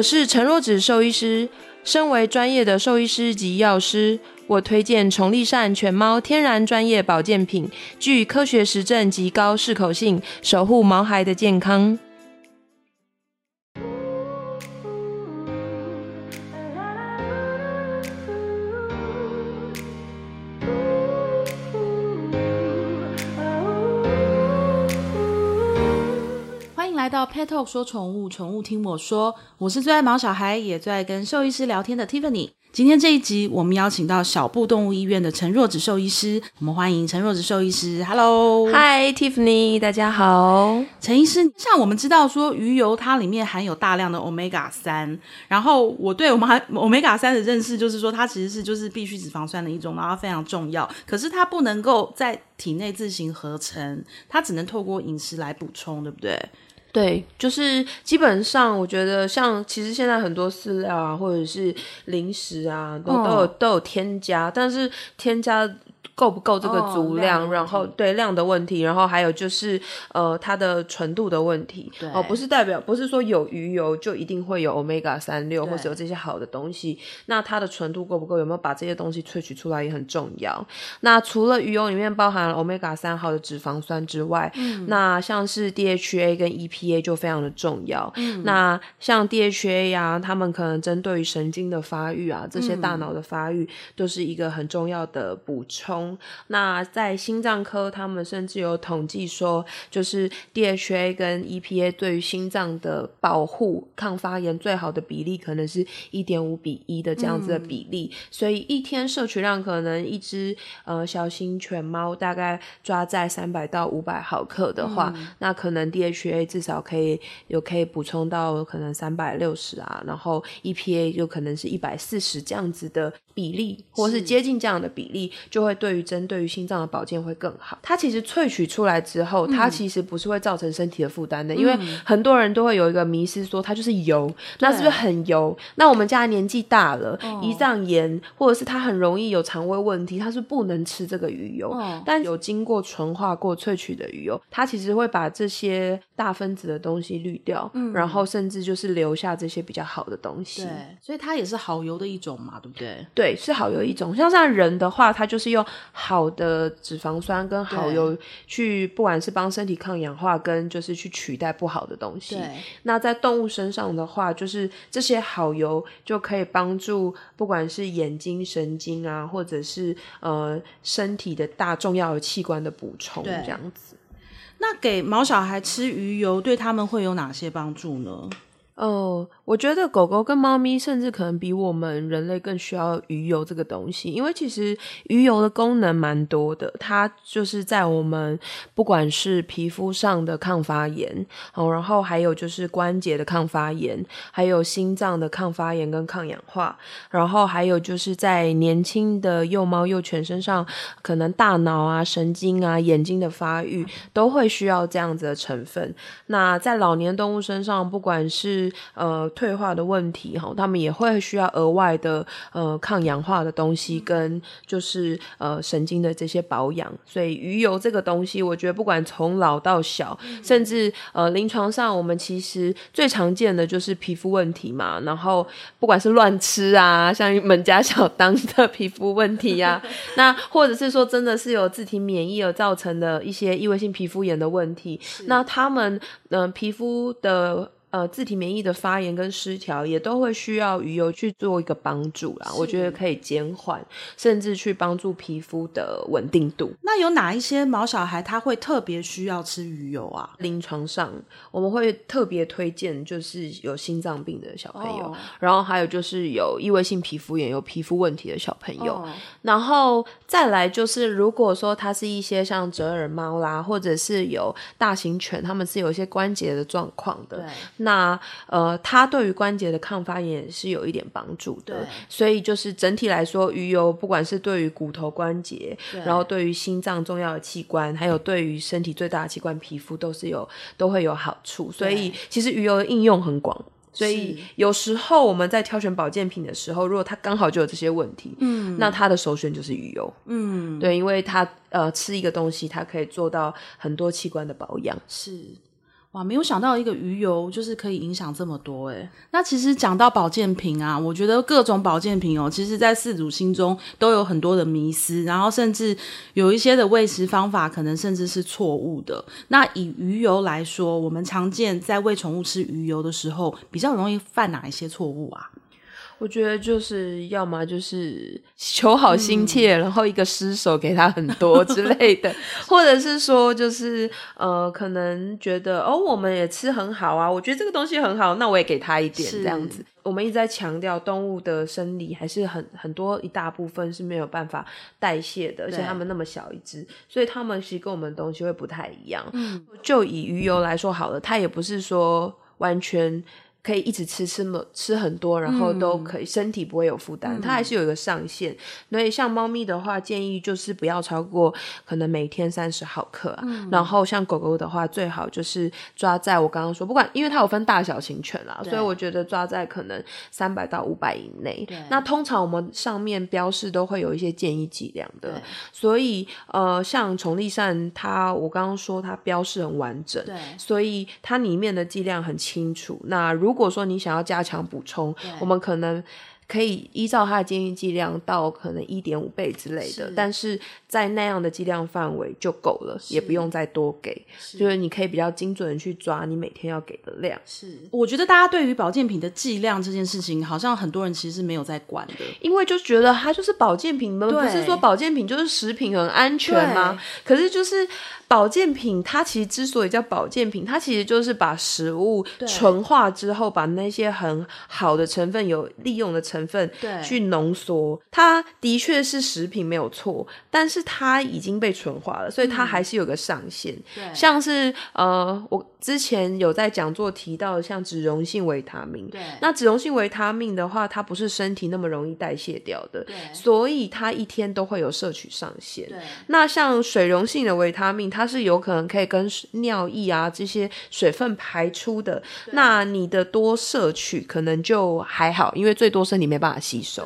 我是陈若子兽医师，身为专业的兽医师及药师，我推荐崇利善犬猫天然专业保健品，具科学实证及高适口性，守护毛孩的健康。来到 Pet Talk 说宠物，宠物听我说，我是最爱毛小孩，也最爱跟兽医师聊天的 Tiffany。今天这一集，我们邀请到小布动物医院的陈若子兽医师，我们欢迎陈若子兽医师。Hello，Hi Tiffany，大家好。陈医师，像我们知道说鱼油它里面含有大量的 Omega 三，然后我对我们含 Omega 三的认识就是说它其实是就是必需脂肪酸的一种，然后非常重要，可是它不能够在体内自行合成，它只能透过饮食来补充，对不对？对，就是基本上，我觉得像其实现在很多饲料啊，或者是零食啊，都都有、哦、都有添加，但是添加。够不够这个足量？哦、然后对量的问题，然后还有就是呃它的纯度的问题。哦、呃，不是代表不是说有鱼油就一定会有 omega 三六或者有这些好的东西。那它的纯度够不够？有没有把这些东西萃取出来也很重要。那除了鱼油里面包含了 omega 三号的脂肪酸之外，嗯、那像是 DHA 跟 EPA 就非常的重要。嗯、那像 DHA 呀、啊，他们可能针对于神经的发育啊，这些大脑的发育、嗯、都是一个很重要的补充。那在心脏科，他们甚至有统计说，就是 DHA 跟 EPA 对于心脏的保护、抗发炎最好的比例，可能是一点五比一的这样子的比例。嗯、所以一天摄取量可能一只呃小型犬猫大概抓在三百到五百毫克的话，嗯、那可能 DHA 至少可以有可以补充到可能三百六十啊，然后 EPA 就可能是一百四十这样子的比例，或是接近这样的比例，就会对于针对于心脏的保健会更好。它其实萃取出来之后，它其实不是会造成身体的负担的，嗯、因为很多人都会有一个迷失，说它就是油，嗯、那是不是很油？那我们家年纪大了，哦、胰脏炎，或者是它很容易有肠胃问题，它是不能吃这个鱼油。哦、但有经过纯化过萃取的鱼油，它其实会把这些大分子的东西滤掉，嗯、然后甚至就是留下这些比较好的东西。对，所以它也是好油的一种嘛，对不对？对，是好油一种。像像人的话，它就是用。好的脂肪酸跟好油去，不管是帮身体抗氧化，跟就是去取代不好的东西。对。那在动物身上的话，就是这些好油就可以帮助，不管是眼睛、神经啊，或者是呃身体的大重要的器官的补充，这样子。那给毛小孩吃鱼油，对他们会有哪些帮助呢？哦，我觉得狗狗跟猫咪甚至可能比我们人类更需要鱼油这个东西，因为其实鱼油的功能蛮多的，它就是在我们不管是皮肤上的抗发炎，哦，然后还有就是关节的抗发炎，还有心脏的抗发炎跟抗氧化，然后还有就是在年轻的幼猫幼犬身上，可能大脑啊、神经啊、眼睛的发育都会需要这样子的成分。那在老年动物身上，不管是呃，退化的问题哈，他们也会需要额外的呃抗氧化的东西，跟就是呃神经的这些保养。所以鱼油这个东西，我觉得不管从老到小，嗯、甚至呃临床上，我们其实最常见的就是皮肤问题嘛。然后不管是乱吃啊，像你们家小当的皮肤问题呀、啊，那或者是说真的是有自体免疫而造成的一些异位性皮肤炎的问题，那他们嗯、呃、皮肤的。呃，自体免疫的发炎跟失调也都会需要鱼油去做一个帮助啦。我觉得可以减缓，甚至去帮助皮肤的稳定度。那有哪一些毛小孩他会特别需要吃鱼油啊？临床上我们会特别推荐，就是有心脏病的小朋友，哦、然后还有就是有异位性皮肤炎、有皮肤问题的小朋友。哦、然后再来就是，如果说它是一些像折耳猫啦，或者是有大型犬，他们是有一些关节的状况的。对。那呃，它对于关节的抗发炎也是有一点帮助的，所以就是整体来说，鱼油不管是对于骨头关节，然后对于心脏重要的器官，还有对于身体最大的器官皮肤，都是有都会有好处。所以其实鱼油的应用很广，所以有时候我们在挑选保健品的时候，如果它刚好就有这些问题，嗯，那它的首选就是鱼油，嗯，对，因为它呃吃一个东西，它可以做到很多器官的保养，是。哇，没有想到一个鱼油就是可以影响这么多诶。那其实讲到保健品啊，我觉得各种保健品哦，其实在四主心中都有很多的迷思，然后甚至有一些的喂食方法可能甚至是错误的。那以鱼油来说，我们常见在喂宠物吃鱼油的时候，比较容易犯哪一些错误啊？我觉得就是要么就是求好心切，嗯、然后一个失手给他很多之类的，或者是说就是呃，可能觉得哦，我们也吃很好啊，我觉得这个东西很好，那我也给他一点这样子。我们一直在强调动物的生理还是很很多一大部分是没有办法代谢的，而且它们那么小一只，所以它们其实跟我们的东西会不太一样。嗯，就以鱼油来说好了，它也不是说完全。可以一直吃吃么吃很多，然后都可以，嗯、身体不会有负担。嗯、它还是有一个上限。所以像猫咪的话，建议就是不要超过可能每天三十毫克，啊。嗯、然后像狗狗的话，最好就是抓在我刚刚说，不管因为它有分大小型犬啦，所以我觉得抓在可能三百到五百以内。那通常我们上面标示都会有一些建议剂量的。所以呃，像宠立善它，我刚刚说它标示很完整，对所以它里面的剂量很清楚。那如如果说你想要加强补充，我们可能。可以依照它的建议剂量到可能一点五倍之类的，是。但是在那样的剂量范围就够了，也不用再多给，是。就是你可以比较精准的去抓你每天要给的量。是，我觉得大家对于保健品的剂量这件事情，好像很多人其实是没有在管的，因为就觉得它就是保健品，你们不是说保健品就是食品很安全吗？可是就是保健品，它其实之所以叫保健品，它其实就是把食物纯化之后，把那些很好的成分有利用的成分。成分去浓缩，它的确是食品没有错，但是它已经被纯化了，所以它还是有个上限。对像是呃，我之前有在讲座提到的，像脂溶性维他命，对那脂溶性维他命的话，它不是身体那么容易代谢掉的，对所以它一天都会有摄取上限。对那像水溶性的维他命，它是有可能可以跟尿液啊这些水分排出的，那你的多摄取可能就还好，因为最多身体。没办法吸收。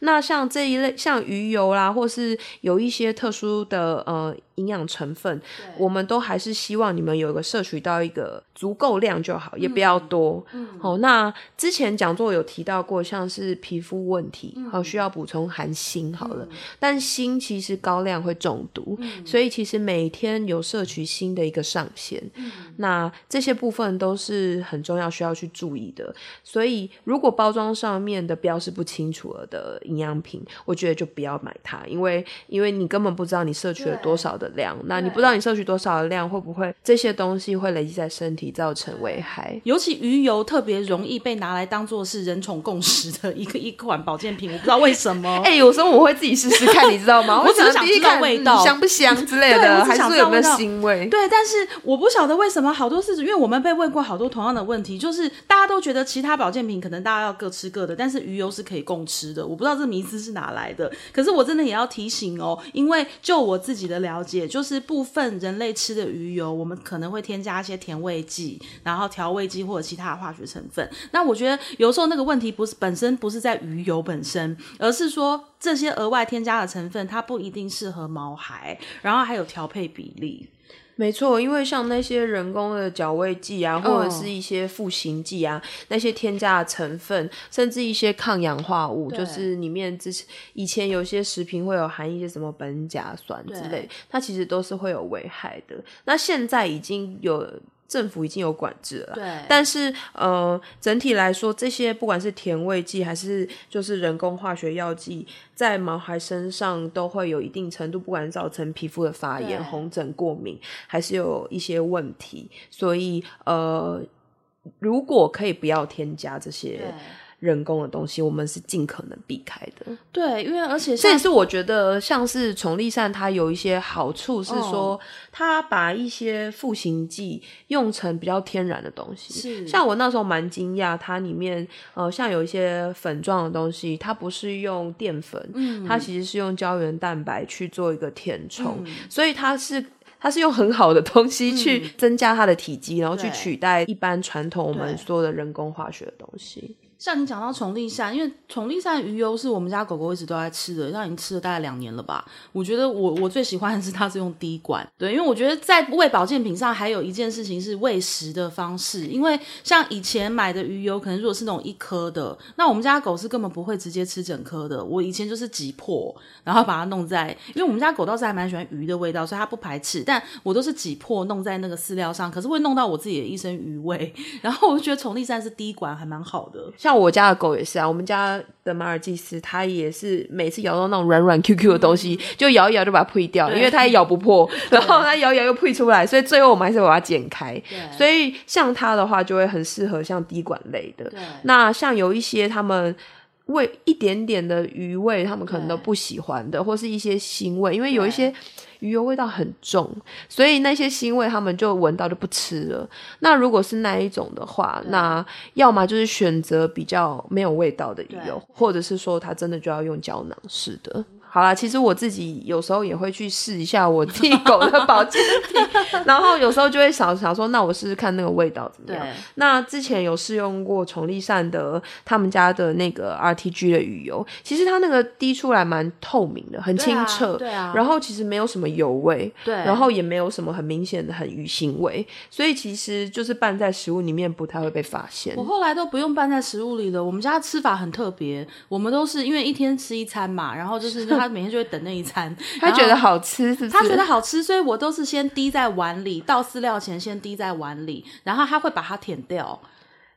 那像这一类，像鱼油啦，或是有一些特殊的呃。营养成分，我们都还是希望你们有一个摄取到一个足够量就好，嗯、也不要多。嗯，好，那之前讲座有提到过，像是皮肤问题，好、嗯、需要补充含锌。好了，嗯、但锌其实高量会中毒，嗯、所以其实每天有摄取锌的一个上限。嗯，那这些部分都是很重要，需要去注意的。所以如果包装上面的标示不清楚了的营养品，我觉得就不要买它，因为因为你根本不知道你摄取了多少的。量，那你不知道你摄取多少的量，会不会这些东西会累积在身体造成危害？尤其鱼油特别容易被拿来当做是人宠共识的一个一款保健品，我不知道为什么。哎、欸，有时候我会自己试试看，你知道吗？我只是想知道味道香不香之类的，还是有没有腥味？对，但是我不晓得为什么好多事情，因为我们被问过好多同样的问题，就是大家都觉得其他保健品可能大家要各吃各的，但是鱼油是可以共吃的。我不知道这迷思是哪来的，可是我真的也要提醒哦，因为就我自己的了解，也就是部分。人类吃的鱼油，我们可能会添加一些甜味剂，然后调味剂或者其他的化学成分。那我觉得有时候那个问题不是本身不是在鱼油本身，而是说这些额外添加的成分它不一定适合毛孩，然后还有调配比例。没错，因为像那些人工的矫味剂啊，或者是一些复形剂啊，oh. 那些添加的成分，甚至一些抗氧化物，就是里面之前以前有些食品会有含一些什么苯甲酸之类，它其实都是会有危害的。那现在已经有。政府已经有管制了，对。但是呃，整体来说，这些不管是甜味剂还是就是人工化学药剂，在毛孩身上都会有一定程度，不管造成皮肤的发炎、对红疹、过敏，还是有一些问题。所以呃，如果可以不要添加这些。人工的东西，我们是尽可能避开的。对，因为而且这也是我觉得，像是宠立善，它有一些好处是说，它把一些复形剂用成比较天然的东西。是，像我那时候蛮惊讶，它里面呃，像有一些粉状的东西，它不是用淀粉，嗯，它其实是用胶原蛋白去做一个填充，嗯，所以它是它是用很好的东西去增加它的体积，嗯，然后去取代一般传统我们说的人工化学的东西。像你讲到宠力善，因为宠力善鱼油是我们家狗狗一直都在吃的，它已经吃了大概两年了吧。我觉得我我最喜欢的是它是用滴管，对，因为我觉得在喂保健品上还有一件事情是喂食的方式，因为像以前买的鱼油，可能如果是那种一颗的，那我们家狗是根本不会直接吃整颗的。我以前就是挤破，然后把它弄在，因为我们家狗倒是还蛮喜欢鱼的味道，所以它不排斥，但我都是挤破弄在那个饲料上，可是会弄到我自己的一身鱼味。然后我就觉得宠力善是滴管还蛮好的，像。我家的狗也是啊，我们家的马尔济斯，它也是每次咬到那种软软 Q Q 的东西，嗯、就咬一咬就把它呸掉，因为它也咬不破，然后它咬一咬又呸出来，所以最后我们还是把它剪开。所以像它的话，就会很适合像滴管类的。那像有一些他们味一点点的鱼味，他们可能都不喜欢的，或是一些腥味，因为有一些。鱼油味道很重，所以那些腥味他们就闻到就不吃了。那如果是那一种的话，那要么就是选择比较没有味道的鱼油，或者是说他真的就要用胶囊式的。好啦，其实我自己有时候也会去试一下我自己狗的保健品，然后有时候就会想想说，那我试试看那个味道怎么样。那之前有试用过宠力善的他们家的那个 RTG 的鱼油，其实它那个滴出来蛮透明的，很清澈。对啊。对啊。然后其实没有什么油味。对。然后也没有什么很明显的很鱼腥味，所以其实就是拌在食物里面不太会被发现。我后来都不用拌在食物里了，我们家吃法很特别，我们都是因为一天吃一餐嘛，然后就是 他每天就会等那一餐，他觉得好吃是不是？他觉得好吃，所以我都是先滴在碗里，倒饲料前先滴在碗里，然后他会把它舔掉。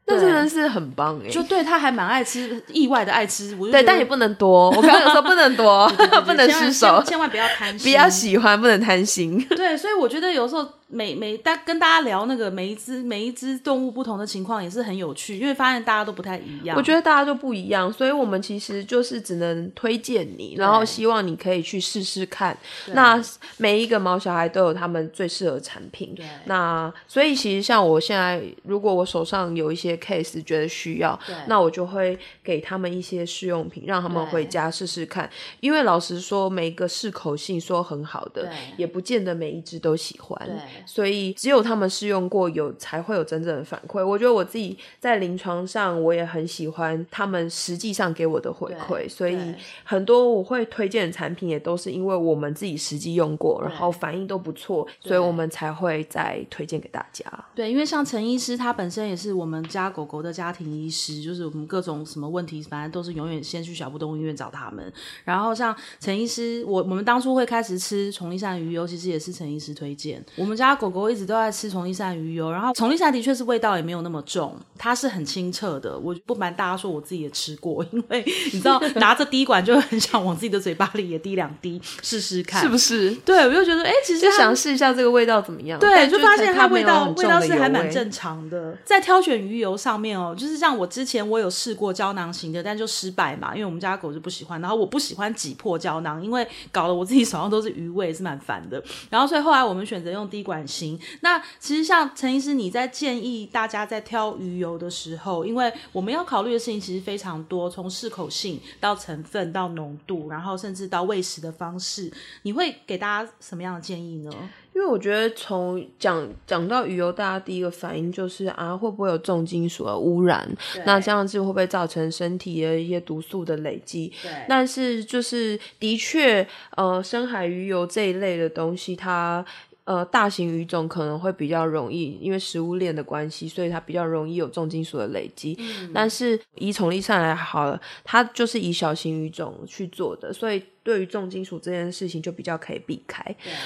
那真的是很棒哎，就对他还蛮爱吃，意外的爱吃。我对，但也不能多。我刚刚有说不能多，对对对对 不能失手，千万不要贪心，比较喜欢不能贪心。对，所以我觉得有时候。每每大跟大家聊那个每一只每一只动物不同的情况也是很有趣，因为发现大家都不太一样。我觉得大家都不一样，所以我们其实就是只能推荐你，然后希望你可以去试试看。那每一个毛小孩都有他们最适合的产品。对。那所以其实像我现在，如果我手上有一些 case 觉得需要，那我就会给他们一些试用品，让他们回家试试看。因为老实说，每一个适口性说很好的，也不见得每一只都喜欢。对。所以只有他们试用过有才会有真正的反馈。我觉得我自己在临床上我也很喜欢他们实际上给我的回馈。所以很多我会推荐的产品也都是因为我们自己实际用过，然后反应都不错，所以我们才会再推荐给大家。对，因为像陈医师他本身也是我们家狗狗的家庭医师，就是我们各种什么问题，反正都是永远先去小布动物医院找他们。然后像陈医师，我我们当初会开始吃虫力善鱼油，其实也是陈医师推荐我们家。他狗狗一直都在吃宠力善鱼油，然后宠力善的确是味道也没有那么重，它是很清澈的。我不瞒大家说，我自己也吃过，因为你知道 拿着滴管就很想往自己的嘴巴里也滴两滴试试看，是不是？对，我就觉得哎、欸，其实就想试一下这个味道怎么样。对，就发现它味道味道是还蛮正常的。在挑选鱼油上面哦，就是像我之前我有试过胶囊型的，但就失败嘛，因为我们家狗就不喜欢，然后我不喜欢挤破胶囊，因为搞得我自己手上都是鱼味，是蛮烦的。然后所以后来我们选择用滴管。型。那其实像陈医师，你在建议大家在挑鱼油的时候，因为我们要考虑的事情其实非常多，从适口性到成分到浓度，然后甚至到喂食的方式，你会给大家什么样的建议呢？因为我觉得从讲讲到鱼油，大家第一个反应就是啊，会不会有重金属的污染？那这样子会不会造成身体的一些毒素的累积？对。但是就是的确，呃，深海鱼油这一类的东西，它。呃，大型鱼种可能会比较容易，因为食物链的关系，所以它比较容易有重金属的累积。嗯。但是以宠力上来好了，它就是以小型鱼种去做的，所以。对于重金属这件事情就比较可以避开，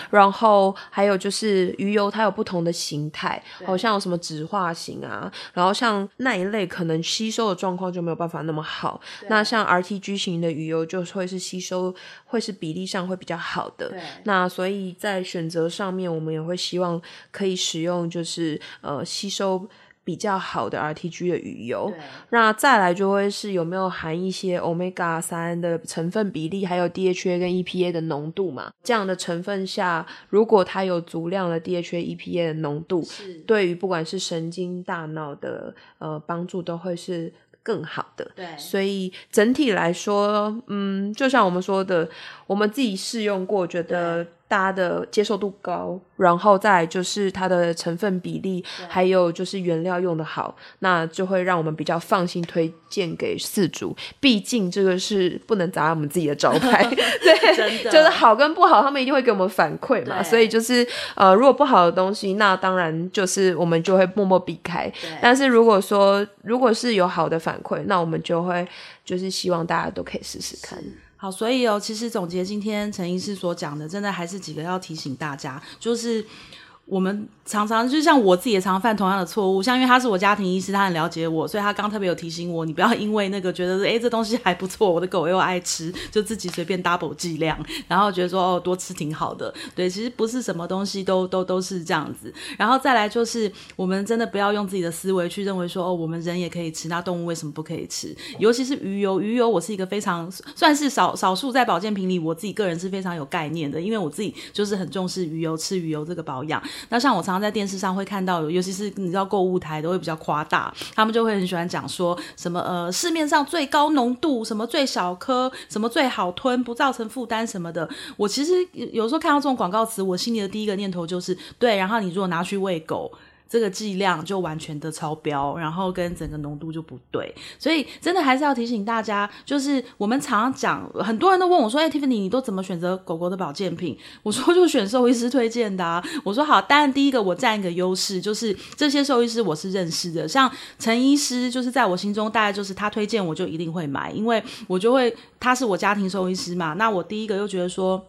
然后还有就是鱼油它有不同的形态，好像有什么酯化型啊，然后像那一类可能吸收的状况就没有办法那么好，那像 RTG 型的鱼油就会是吸收会是比例上会比较好的，那所以在选择上面我们也会希望可以使用就是呃吸收。比较好的 RTG 的鱼油，那再来就会是有没有含一些 Omega 三的成分比例，还有 DHA 跟 EPA 的浓度嘛？这样的成分下，如果它有足量的 DHA、EPA 的浓度，对于不管是神经、大脑的呃帮助都会是更好的。对，所以整体来说，嗯，就像我们说的，我们自己试用过，觉得。大家的接受度高，然后再就是它的成分比例，还有就是原料用的好，那就会让我们比较放心推荐给四主。毕竟这个是不能砸我们自己的招牌，对，就是好跟不好，他们一定会给我们反馈嘛。所以就是呃，如果不好的东西，那当然就是我们就会默默避开。但是如果说如果是有好的反馈，那我们就会就是希望大家都可以试试看。好，所以哦，其实总结今天陈医师所讲的，真的还是几个要提醒大家，就是我们。常常就像我自己也常犯同样的错误，像因为他是我家庭医师，他很了解我，所以他刚特别有提醒我，你不要因为那个觉得哎、这东西还不错，我的狗又爱吃，就自己随便 double 剂量，然后觉得说哦多吃挺好的。对，其实不是什么东西都都 都是这样子。然后再来就是我们真的不要用自己的思维去认为说哦我们人也可以吃，那动物为什么不可以吃？尤其是鱼油，鱼油我是一个非常算是少少数在保健品里我自己个人是非常有概念的，因为我自己就是很重视鱼油，吃鱼油这个保养。那像我常常在电视上会看到，尤其是你知道购物台都会比较夸大，他们就会很喜欢讲说什么呃市面上最高浓度，什么最小颗，什么最好吞，不造成负担什么的。我其实有时候看到这种广告词，我心里的第一个念头就是对，然后你如果拿去喂狗。这个剂量就完全的超标，然后跟整个浓度就不对，所以真的还是要提醒大家，就是我们常常讲，很多人都问我说：“哎，Tiffany，你都怎么选择狗狗的保健品？”我说：“就选兽医师推荐的啊。”我说：“好，当然第一个我占一个优势，就是这些兽医师我是认识的，像陈医师，就是在我心中大概就是他推荐我就一定会买，因为我就会他是我家庭兽医师嘛，那我第一个又觉得说。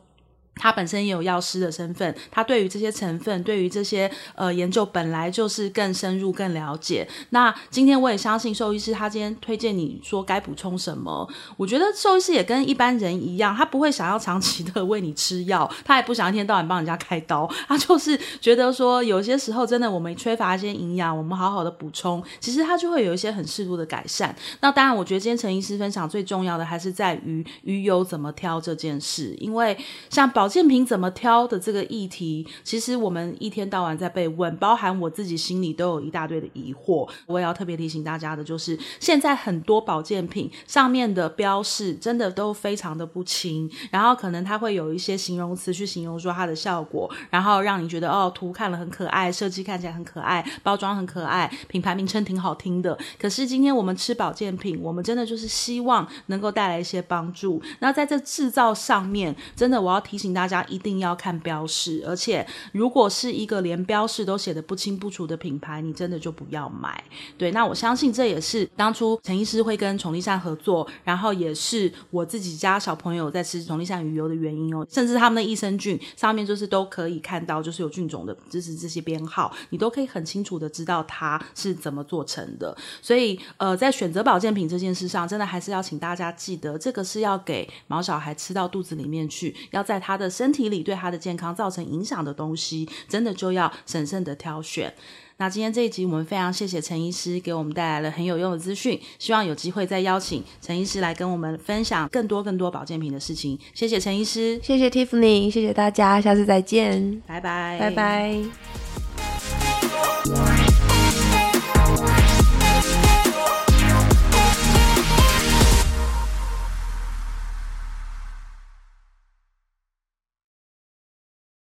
他本身也有药师的身份，他对于这些成分，对于这些呃研究本来就是更深入、更了解。那今天我也相信兽医师，他今天推荐你说该补充什么，我觉得兽医师也跟一般人一样，他不会想要长期的喂你吃药，他也不想一天到晚帮人家开刀，他就是觉得说有些时候真的我们缺乏一些营养，我们好好的补充，其实他就会有一些很适度的改善。那当然，我觉得今天陈医师分享最重要的还是在于鱼油怎么挑这件事，因为像保。保健品怎么挑的这个议题，其实我们一天到晚在被问，包含我自己心里都有一大堆的疑惑。我也要特别提醒大家的，就是现在很多保健品上面的标示真的都非常的不清，然后可能它会有一些形容词去形容说它的效果，然后让你觉得哦，图看了很可爱，设计看起来很可爱，包装很可爱，品牌名称挺好听的。可是今天我们吃保健品，我们真的就是希望能够带来一些帮助。那在这制造上面，真的我要提醒。大家一定要看标示，而且如果是一个连标示都写得不清不楚的品牌，你真的就不要买。对，那我相信这也是当初陈医师会跟宠立善合作，然后也是我自己家小朋友在吃宠立善鱼油的原因哦。甚至他们的益生菌上面就是都可以看到，就是有菌种的，就是这些编号，你都可以很清楚的知道它是怎么做成的。所以，呃，在选择保健品这件事上，真的还是要请大家记得，这个是要给毛小孩吃到肚子里面去，要在他的身体里对他的健康造成影响的东西，真的就要审慎的挑选。那今天这一集，我们非常谢谢陈医师给我们带来了很有用的资讯，希望有机会再邀请陈医师来跟我们分享更多更多保健品的事情。谢谢陈医师，谢谢 Tiffany，谢谢大家，下次再见，拜拜，拜拜。